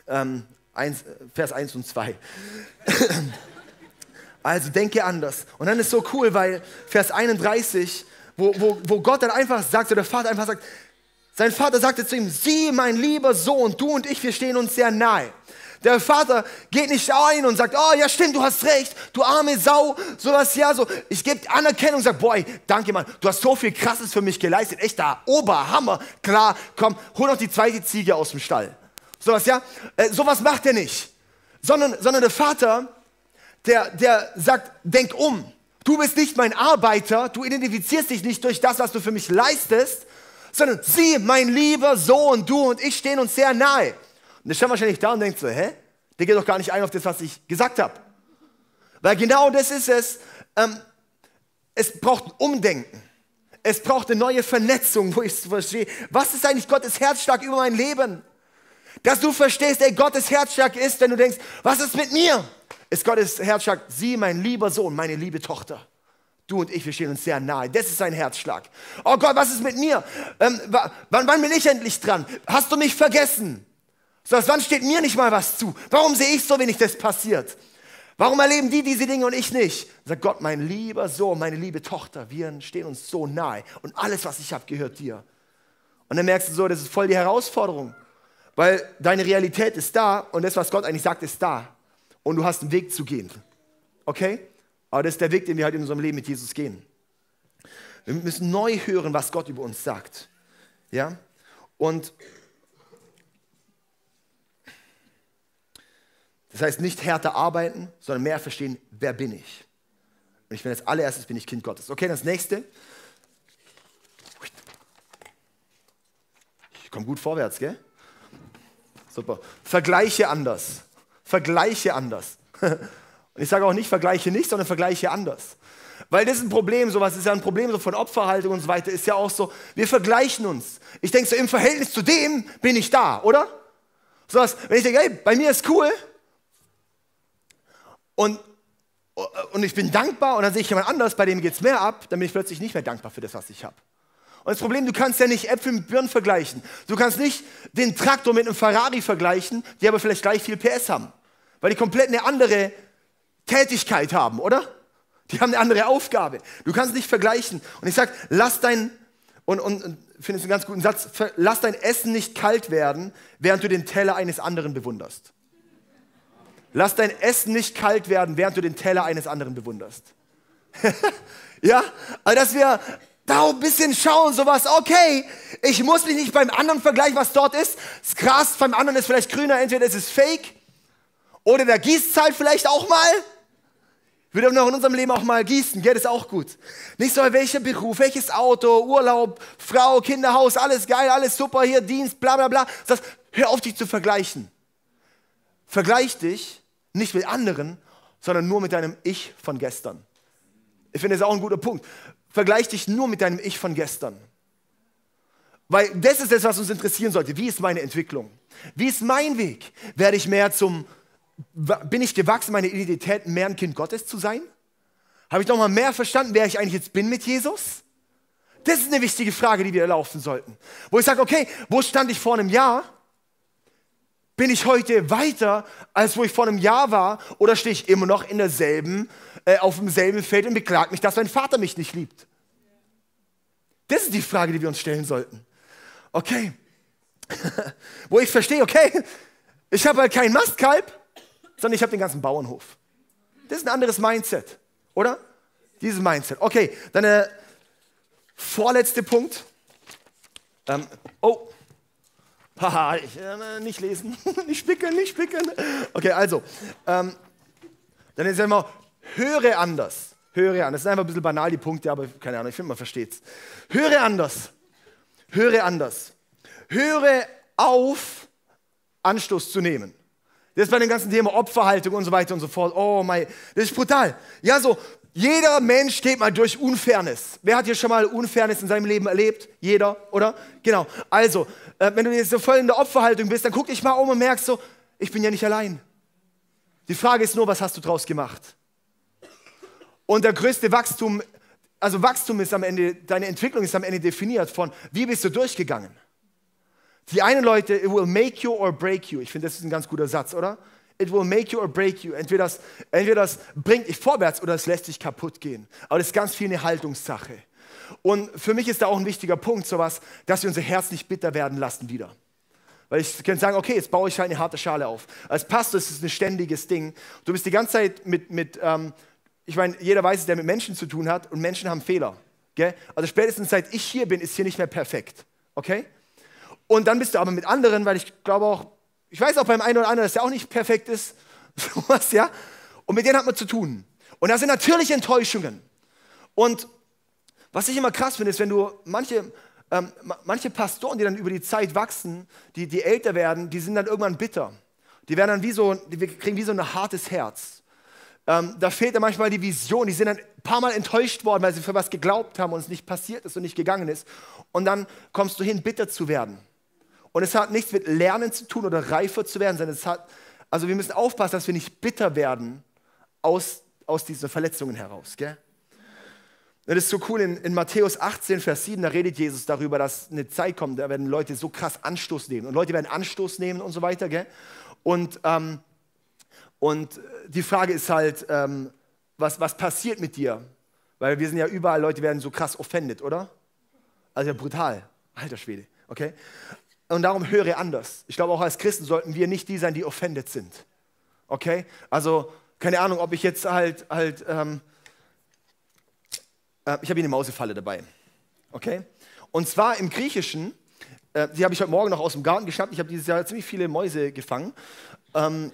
Ähm, eins, Vers 1 und 2. also denke anders. Und dann ist so cool, weil Vers 31, wo, wo, wo Gott dann einfach sagt, oder der Vater einfach sagt, sein Vater sagte zu ihm, sieh, mein lieber Sohn, du und ich, wir stehen uns sehr nahe. Der Vater geht nicht ein und sagt, oh ja stimmt, du hast recht, du arme Sau, sowas ja, so. Ich gebe Anerkennung und sage, boah, danke Mann, du hast so viel Krasses für mich geleistet, echt da, Oberhammer, klar, komm, hol noch die zweite Ziege aus dem Stall. Sowas ja, äh, sowas macht er nicht. Sondern, sondern der Vater, der, der sagt, denk um. Du bist nicht mein Arbeiter, du identifizierst dich nicht durch das, was du für mich leistest, sondern sie, mein lieber Sohn, du und ich stehen uns sehr nahe. Und der stand wahrscheinlich da und denkt so, hä? Der geht doch gar nicht ein auf das, was ich gesagt habe. Weil genau das ist es. Ähm, es braucht ein Umdenken. Es braucht eine neue Vernetzung, wo ich verstehe, was ist eigentlich Gottes Herzschlag über mein Leben? Dass du verstehst, ey, Gottes Herzschlag ist, wenn du denkst, was ist mit mir? Ist Gottes Herzschlag, sie, mein lieber Sohn, meine liebe Tochter. Du und ich, wir stehen uns sehr nahe. Das ist sein Herzschlag. Oh Gott, was ist mit mir? Ähm, wann, wann bin ich endlich dran? Hast du mich vergessen? So, wann steht mir nicht mal was zu? Warum sehe ich so, wenn ich das passiert? Warum erleben die diese Dinge und ich nicht? Sagt Gott, mein lieber Sohn, meine liebe Tochter, wir stehen uns so nahe und alles, was ich habe, gehört dir. Und dann merkst du so, das ist voll die Herausforderung, weil deine Realität ist da und das, was Gott eigentlich sagt, ist da. Und du hast einen Weg zu gehen. Okay? Aber das ist der Weg, den wir halt in unserem Leben mit Jesus gehen. Wir müssen neu hören, was Gott über uns sagt. Ja? Und Das heißt nicht härter arbeiten, sondern mehr verstehen, wer bin ich. Und ich bin als allererstes bin ich Kind Gottes. Okay, das nächste. Ich komme gut vorwärts, gell? Super. Vergleiche anders. Vergleiche anders. Und ich sage auch nicht vergleiche nicht, sondern vergleiche anders. Weil das ist ein Problem, sowas ist ja ein Problem so von Opferhaltung und so weiter, ist ja auch so, wir vergleichen uns. Ich denke so, im Verhältnis zu dem bin ich da, oder? So was, wenn ich denke, hey, bei mir ist cool und, und ich bin dankbar und dann sehe ich jemand anders, bei dem geht es mehr ab, dann bin ich plötzlich nicht mehr dankbar für das, was ich habe. Und das Problem, du kannst ja nicht Äpfel mit Birnen vergleichen. Du kannst nicht den Traktor mit einem Ferrari vergleichen, die aber vielleicht gleich viel PS haben. Weil die komplett eine andere Tätigkeit haben, oder? Die haben eine andere Aufgabe. Du kannst nicht vergleichen. Und ich sage, lass dein, und, und, und finde es einen ganz guten Satz, lass dein Essen nicht kalt werden, während du den Teller eines anderen bewunderst. Lass dein Essen nicht kalt werden, während du den Teller eines anderen bewunderst. ja, also dass wir da ein bisschen schauen, sowas, okay, ich muss mich nicht beim anderen vergleichen, was dort ist. Das Gras beim anderen ist vielleicht grüner, entweder ist es fake oder der gießt halt vielleicht auch mal. Wir dürfen auch in unserem Leben auch mal gießen, das ist auch gut. Nicht so, welcher Beruf, welches Auto, Urlaub, Frau, Kinderhaus, alles geil, alles super hier, Dienst, bla bla bla. Das hör auf, dich zu vergleichen. Vergleich dich nicht mit anderen, sondern nur mit deinem Ich von gestern. Ich finde, das ist auch ein guter Punkt. Vergleich dich nur mit deinem Ich von gestern. Weil das ist das, was uns interessieren sollte. Wie ist meine Entwicklung? Wie ist mein Weg? Werde ich mehr zum bin ich gewachsen, meine Identität, mehr ein Kind Gottes zu sein? Habe ich noch mal mehr verstanden, wer ich eigentlich jetzt bin mit Jesus? Das ist eine wichtige Frage, die wir laufen sollten. Wo ich sage, okay, wo stand ich vor einem Jahr? Bin ich heute weiter, als wo ich vor einem Jahr war? Oder stehe ich immer noch in derselben, äh, auf demselben Feld und beklage mich, dass mein Vater mich nicht liebt? Das ist die Frage, die wir uns stellen sollten. Okay. wo ich verstehe, okay, ich habe halt kein Mastkalb, sondern ich habe den ganzen Bauernhof. Das ist ein anderes Mindset, oder? Dieses Mindset. Okay, dann der vorletzte Punkt. Ähm, oh, haha, ich, äh, nicht lesen, nicht spicken, nicht spicken. Okay, also, ähm, dann ist ja immer, höre anders. Höre anders. Das sind einfach ein bisschen banal die Punkte, aber keine Ahnung, ich finde, man versteht es. Höre anders. Höre anders. Höre auf, Anstoß zu nehmen. Das ist bei dem ganzen Thema Opferhaltung und so weiter und so fort. Oh mein, das ist brutal. Ja, so, jeder Mensch geht mal durch Unfairness. Wer hat hier schon mal Unfairness in seinem Leben erlebt? Jeder, oder? Genau. Also, äh, wenn du jetzt so voll in der Opferhaltung bist, dann guck dich mal um und merkst so, ich bin ja nicht allein. Die Frage ist nur, was hast du draus gemacht? Und der größte Wachstum, also Wachstum ist am Ende, deine Entwicklung ist am Ende definiert von, wie bist du durchgegangen? Die einen Leute, it will make you or break you. Ich finde, das ist ein ganz guter Satz, oder? It will make you or break you. Entweder das, entweder das bringt dich vorwärts oder es lässt dich kaputt gehen. Aber das ist ganz viel eine Haltungssache. Und für mich ist da auch ein wichtiger Punkt, sowas, dass wir unser Herz nicht bitter werden lassen wieder. Weil ich könnte sagen, okay, jetzt baue ich halt eine harte Schale auf. Als Pastor ist es ein ständiges Ding. Du bist die ganze Zeit mit, mit ähm, ich meine, jeder weiß es, der mit Menschen zu tun hat und Menschen haben Fehler. Gell? Also spätestens seit ich hier bin, ist hier nicht mehr perfekt. Okay? Und dann bist du aber mit anderen, weil ich glaube auch, ich weiß auch beim einen oder anderen, dass der auch nicht perfekt ist. Sowas, ja? Und mit denen hat man zu tun. Und da sind natürlich Enttäuschungen. Und was ich immer krass finde, ist, wenn du manche, ähm, manche Pastoren, die dann über die Zeit wachsen, die, die älter werden, die sind dann irgendwann bitter. Die werden dann wie so, die kriegen wie so ein hartes Herz. Ähm, da fehlt dann manchmal die Vision. Die sind dann ein paar Mal enttäuscht worden, weil sie für was geglaubt haben und es nicht passiert ist und nicht gegangen ist. Und dann kommst du hin, bitter zu werden. Und es hat nichts mit Lernen zu tun oder reifer zu werden, sondern es hat, also wir müssen aufpassen, dass wir nicht bitter werden aus, aus diesen Verletzungen heraus. Gell? Das ist so cool, in, in, Matthäus 18, Vers 7, da redet Jesus darüber, dass eine Zeit kommt, da werden Leute so krass Anstoß nehmen. Und Leute werden Anstoß nehmen und so weiter. Gell? Und, ähm, und die Frage ist halt, ähm, was, was passiert mit dir? Weil wir sind ja überall, Leute werden so krass offended, oder? Also ja brutal. Alter Schwede, okay? Und darum höre anders. Ich glaube, auch als Christen sollten wir nicht die sein, die offended sind. Okay? Also, keine Ahnung, ob ich jetzt halt, halt ähm, äh, ich habe hier eine Mausefalle dabei. Okay? Und zwar im Griechischen, äh, die habe ich heute Morgen noch aus dem Garten geschnappt. Ich habe dieses Jahr ziemlich viele Mäuse gefangen. Ähm,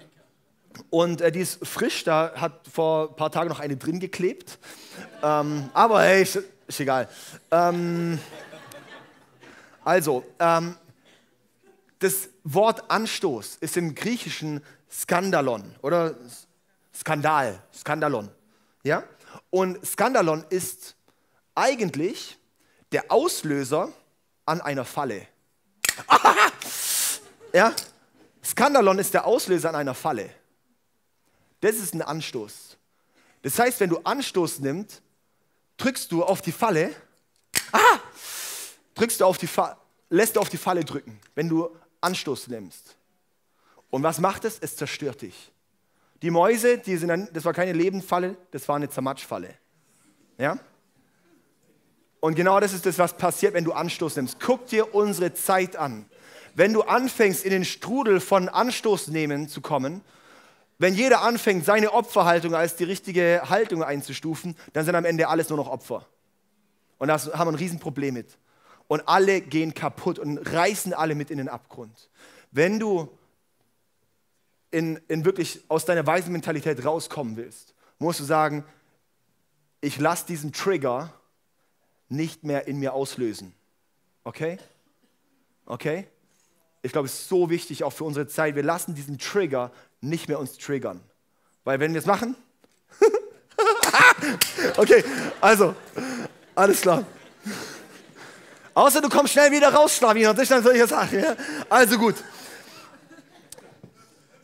Und äh, die ist frisch, da hat vor ein paar Tagen noch eine drin geklebt. Ähm, aber hey, ist, ist egal. Ähm, also, ähm, das Wort Anstoß ist im Griechischen Skandalon oder Skandal, Skandalon. Ja? Und Skandalon ist eigentlich der Auslöser an einer Falle. ja? Skandalon ist der Auslöser an einer Falle. Das ist ein Anstoß. Das heißt, wenn du Anstoß nimmst, drückst du auf die Falle, ah, drückst du auf die Falle, lässt du auf die Falle drücken, wenn du Anstoß nimmst. Und was macht es? Es zerstört dich. Die Mäuse, die sind, das war keine Lebendfalle, das war eine Zermatschfalle. Ja? Und genau das ist das, was passiert, wenn du Anstoß nimmst. Guck dir unsere Zeit an. Wenn du anfängst, in den Strudel von Anstoß nehmen zu kommen, wenn jeder anfängt, seine Opferhaltung als die richtige Haltung einzustufen, dann sind am Ende alles nur noch Opfer. Und da haben wir ein Riesenproblem mit. Und alle gehen kaputt und reißen alle mit in den Abgrund. Wenn du in, in wirklich aus deiner weisen Mentalität rauskommen willst, musst du sagen, ich lasse diesen Trigger nicht mehr in mir auslösen. Okay? Okay? Ich glaube, es ist so wichtig auch für unsere Zeit. Wir lassen diesen Trigger nicht mehr uns triggern. Weil wenn wir es machen, okay, also, alles klar. Außer du kommst schnell wieder raus, Schlawiner, das ist dann solche Sachen. Ja? Also gut.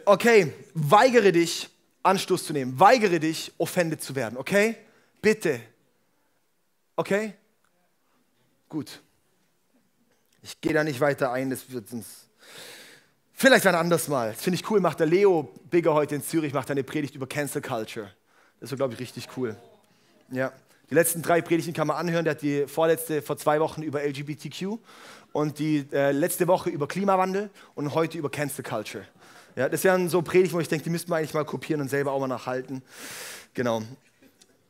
Okay, weigere dich, Anstoß zu nehmen. Weigere dich, offended zu werden, okay? Bitte. Okay? Gut. Ich gehe da nicht weiter ein, das wird uns Vielleicht ein anderes Mal. Das finde ich cool, macht der Leo Bigger heute in Zürich, macht eine Predigt über Cancel Culture. Das ist, glaube ich, richtig cool. Ja. Die letzten drei Predigten kann man anhören. Der hat die vorletzte vor zwei Wochen über LGBTQ und die äh, letzte Woche über Klimawandel und heute über Cancel Culture. Ja, das wären so Predigten, wo ich denke, die müssten wir eigentlich mal kopieren und selber auch mal nachhalten. Genau.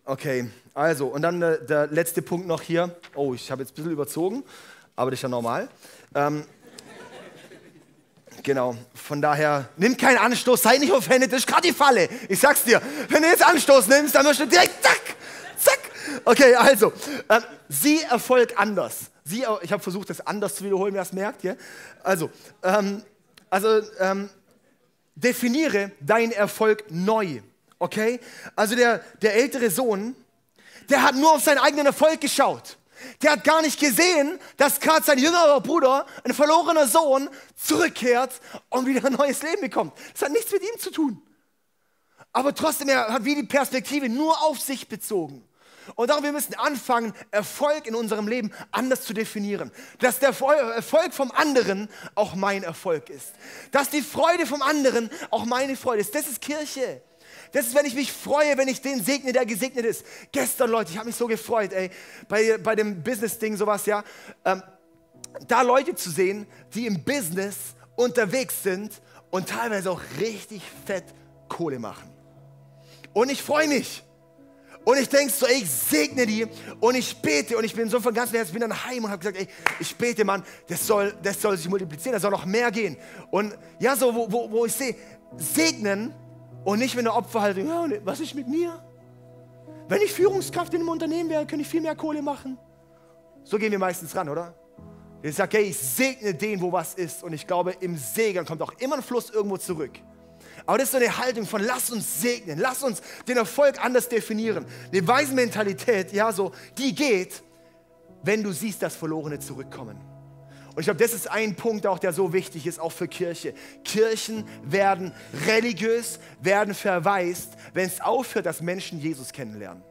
Okay, also, und dann äh, der letzte Punkt noch hier. Oh, ich habe jetzt ein bisschen überzogen, aber das ist ja normal. Ähm, Genau, von daher, nimm keinen Anstoß, sei nicht offended, das ist gerade die Falle. Ich sag's dir, wenn du jetzt Anstoß nimmst, dann wirst du direkt zack. Okay, also, äh, sieh Erfolg anders. Sie, ich habe versucht, das anders zu wiederholen, wer es merkt. Ja? Also, ähm, also ähm, definiere deinen Erfolg neu. Okay? Also der, der ältere Sohn, der hat nur auf seinen eigenen Erfolg geschaut. Der hat gar nicht gesehen, dass gerade sein jüngerer Bruder, ein verlorener Sohn, zurückkehrt und wieder ein neues Leben bekommt. Das hat nichts mit ihm zu tun. Aber trotzdem, er hat wie die Perspektive nur auf sich bezogen. Und darum, wir müssen anfangen, Erfolg in unserem Leben anders zu definieren. Dass der Erfolg vom anderen auch mein Erfolg ist. Dass die Freude vom anderen auch meine Freude ist. Das ist Kirche. Das ist, wenn ich mich freue, wenn ich den segne, der gesegnet ist. Gestern, Leute, ich habe mich so gefreut, ey, bei, bei dem Business-Ding, sowas, ja. Ähm, da Leute zu sehen, die im Business unterwegs sind und teilweise auch richtig fett Kohle machen. Und ich freue mich. Und ich denke so, ey, ich segne die und ich bete und ich bin so von ganzem Herzen, bin dann heim und habe gesagt, ey, ich bete, Mann, das soll, das soll sich multiplizieren, da soll noch mehr gehen. Und ja, so, wo, wo, wo ich sehe, segnen und nicht mit einer Opferhaltung, ja, was ist mit mir? Wenn ich Führungskraft in einem Unternehmen wäre, könnte ich viel mehr Kohle machen. So gehen wir meistens ran, oder? Ich sage, hey, ich segne den, wo was ist. Und ich glaube, im Segen kommt auch immer ein Fluss irgendwo zurück. Aber das ist so eine Haltung von, lass uns segnen, lass uns den Erfolg anders definieren. Eine weise Mentalität, ja, so, die geht, wenn du siehst, dass Verlorene zurückkommen. Und ich glaube, das ist ein Punkt auch, der so wichtig ist, auch für Kirche. Kirchen werden religiös, werden verwaist, wenn es aufhört, dass Menschen Jesus kennenlernen.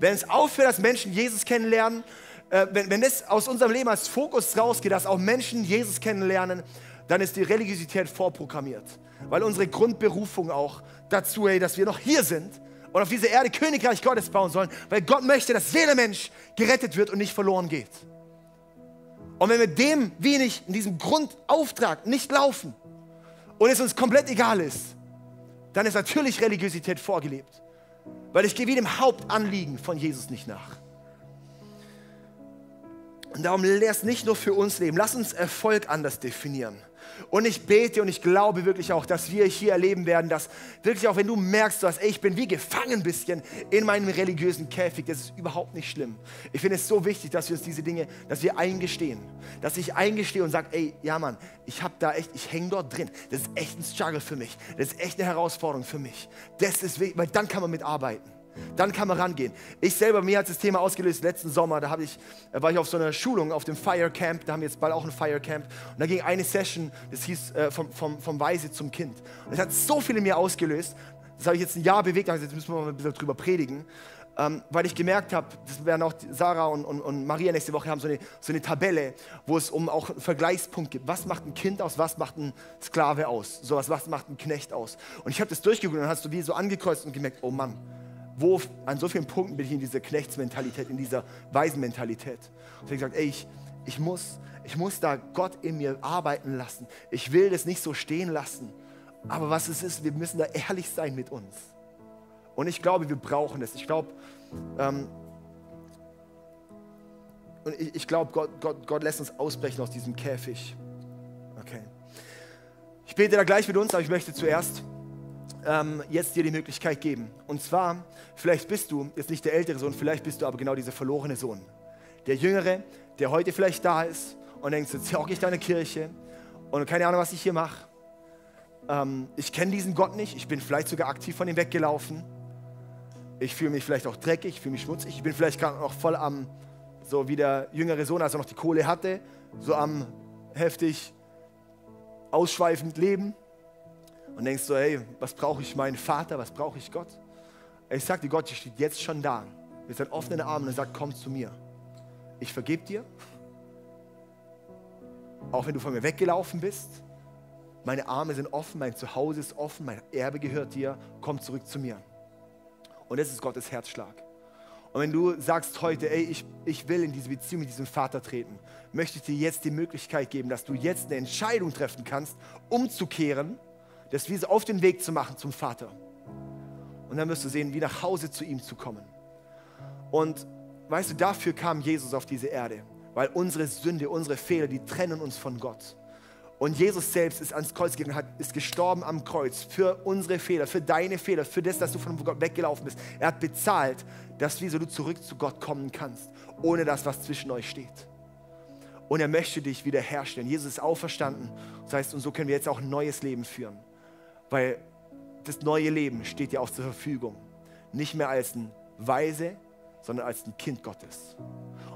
Wenn es aufhört, dass Menschen Jesus kennenlernen, äh, wenn, wenn das aus unserem Leben als Fokus rausgeht, dass auch Menschen Jesus kennenlernen, dann ist die Religiosität vorprogrammiert. Weil unsere Grundberufung auch dazu, hey, dass wir noch hier sind und auf dieser Erde Königreich Gottes bauen sollen, weil Gott möchte, dass jeder Mensch gerettet wird und nicht verloren geht. Und wenn wir dem wenig in diesem Grundauftrag nicht laufen und es uns komplett egal ist, dann ist natürlich Religiosität vorgelebt. Weil ich gehe wie dem Hauptanliegen von Jesus nicht nach. Und darum lass nicht nur für uns leben, lass uns Erfolg anders definieren. Und ich bete und ich glaube wirklich auch, dass wir hier erleben werden, dass wirklich auch wenn du merkst, dass ich bin wie gefangen ein bisschen in meinem religiösen Käfig, das ist überhaupt nicht schlimm. Ich finde es so wichtig, dass wir uns diese Dinge, dass wir eingestehen, dass ich eingestehe und sage, ey, ja Mann, ich habe da echt, ich hänge dort drin. Das ist echt ein Struggle für mich. Das ist echt eine Herausforderung für mich. Das ist weil dann kann man mitarbeiten. Dann kann man rangehen. Ich selber, mir hat das Thema ausgelöst letzten Sommer. Da ich, da war ich auf so einer Schulung auf dem Fire Camp. Da haben wir jetzt bald auch ein Fire Camp. Und da ging eine Session, das hieß äh, vom, vom, vom Weise zum Kind. Und es hat so viel in mir ausgelöst. Das habe ich jetzt ein Jahr bewegt. Also jetzt müssen wir mal ein bisschen drüber predigen. Ähm, weil ich gemerkt habe, das werden auch Sarah und, und, und, Maria nächste Woche haben so eine, so eine Tabelle, wo es um auch einen Vergleichspunkt gibt. Was macht ein Kind aus, was macht ein Sklave aus? Sowas, was macht ein Knecht aus? Und ich habe das durchgeguckt und dann hast du wie so angekreuzt und gemerkt, oh Mann, wo an so vielen Punkten bin ich in dieser Knechtsmentalität, in dieser Waisenmentalität. Und ich gesagt, ey, ich, ich, muss, ich muss da Gott in mir arbeiten lassen. Ich will das nicht so stehen lassen. Aber was es ist, wir müssen da ehrlich sein mit uns. Und ich glaube, wir brauchen das. Ich glaube, ähm, und ich, ich glaube, Gott, Gott, Gott lässt uns ausbrechen aus diesem Käfig. Okay. Ich bete da gleich mit uns, aber ich möchte zuerst ähm, jetzt dir die Möglichkeit geben. Und zwar, vielleicht bist du jetzt nicht der ältere Sohn, vielleicht bist du aber genau dieser verlorene Sohn. Der Jüngere, der heute vielleicht da ist und denkt, jetzt hocke ich da in der Kirche und keine Ahnung, was ich hier mache. Ähm, ich kenne diesen Gott nicht, ich bin vielleicht sogar aktiv von ihm weggelaufen. Ich fühle mich vielleicht auch dreckig, ich fühle mich schmutzig. Ich bin vielleicht gerade noch voll am, so wie der jüngere Sohn, als er noch die Kohle hatte, so am heftig ausschweifend leben und denkst so, hey, was brauche ich meinen Vater, was brauche ich Gott? Ich sage dir, Gott steht jetzt schon da mit seinen offenen Armen und sagt, komm zu mir. Ich vergebe dir, auch wenn du von mir weggelaufen bist. Meine Arme sind offen, mein Zuhause ist offen, mein Erbe gehört dir, komm zurück zu mir. Und das ist Gottes Herzschlag. Und wenn du sagst heute, ey, ich, ich will in diese Beziehung mit diesem Vater treten, möchte ich dir jetzt die Möglichkeit geben, dass du jetzt eine Entscheidung treffen kannst, umzukehren das wie so auf den Weg zu machen zum Vater. Und dann wirst du sehen, wie nach Hause zu ihm zu kommen. Und weißt du, dafür kam Jesus auf diese Erde, weil unsere Sünde, unsere Fehler, die trennen uns von Gott. Und Jesus selbst ist ans Kreuz gegangen, ist gestorben am Kreuz für unsere Fehler, für deine Fehler, für das, dass du von Gott weggelaufen bist. Er hat bezahlt, dass wieso du zurück zu Gott kommen kannst, ohne das, was zwischen euch steht. Und er möchte dich wiederherstellen. Jesus ist auferstanden. Das heißt, und so können wir jetzt auch ein neues Leben führen. Weil das neue Leben steht dir auch zur Verfügung. Nicht mehr als ein Weise, sondern als ein Kind Gottes.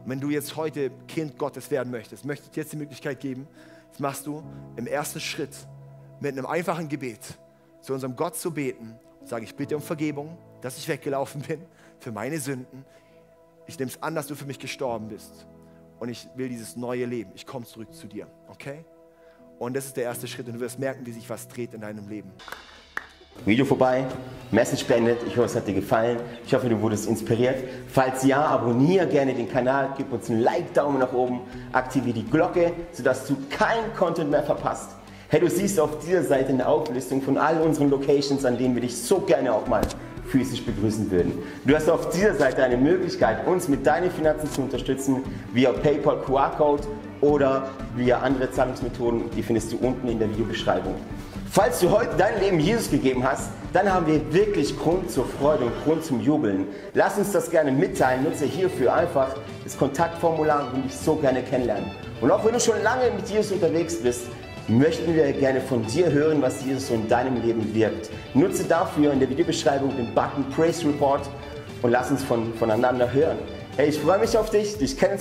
Und wenn du jetzt heute Kind Gottes werden möchtest, möchte ich dir jetzt die Möglichkeit geben, das machst du im ersten Schritt mit einem einfachen Gebet zu unserem Gott zu beten und sage, ich bitte um Vergebung, dass ich weggelaufen bin für meine Sünden. Ich nehme es an, dass du für mich gestorben bist. Und ich will dieses neue Leben. Ich komme zurück zu dir. Okay? Und das ist der erste Schritt und du wirst merken, wie sich was dreht in deinem Leben. Video vorbei, Message beendet. Ich hoffe, es hat dir gefallen. Ich hoffe, du wurdest inspiriert. Falls ja, abonniere gerne den Kanal, gib uns einen Like, Daumen nach oben, aktiviere die Glocke, sodass du keinen Content mehr verpasst. Hey, du siehst auf dieser Seite eine Auflistung von all unseren Locations, an denen wir dich so gerne auch mal physisch begrüßen würden. Du hast auf dieser Seite eine Möglichkeit, uns mit deinen Finanzen zu unterstützen, via PayPal QR-Code oder via andere Zahlungsmethoden, die findest du unten in der Videobeschreibung. Falls du heute dein Leben Jesus gegeben hast, dann haben wir wirklich Grund zur Freude und Grund zum Jubeln. Lass uns das gerne mitteilen. Nutze hierfür einfach das Kontaktformular und dich so gerne kennenlernen. Und auch wenn du schon lange mit Jesus unterwegs bist, möchten wir gerne von dir hören, was Jesus so in deinem Leben wirkt. Nutze dafür in der Videobeschreibung den Button Praise Report und lass uns von, voneinander hören. Hey, ich freue mich auf dich, dich kennenzulernen.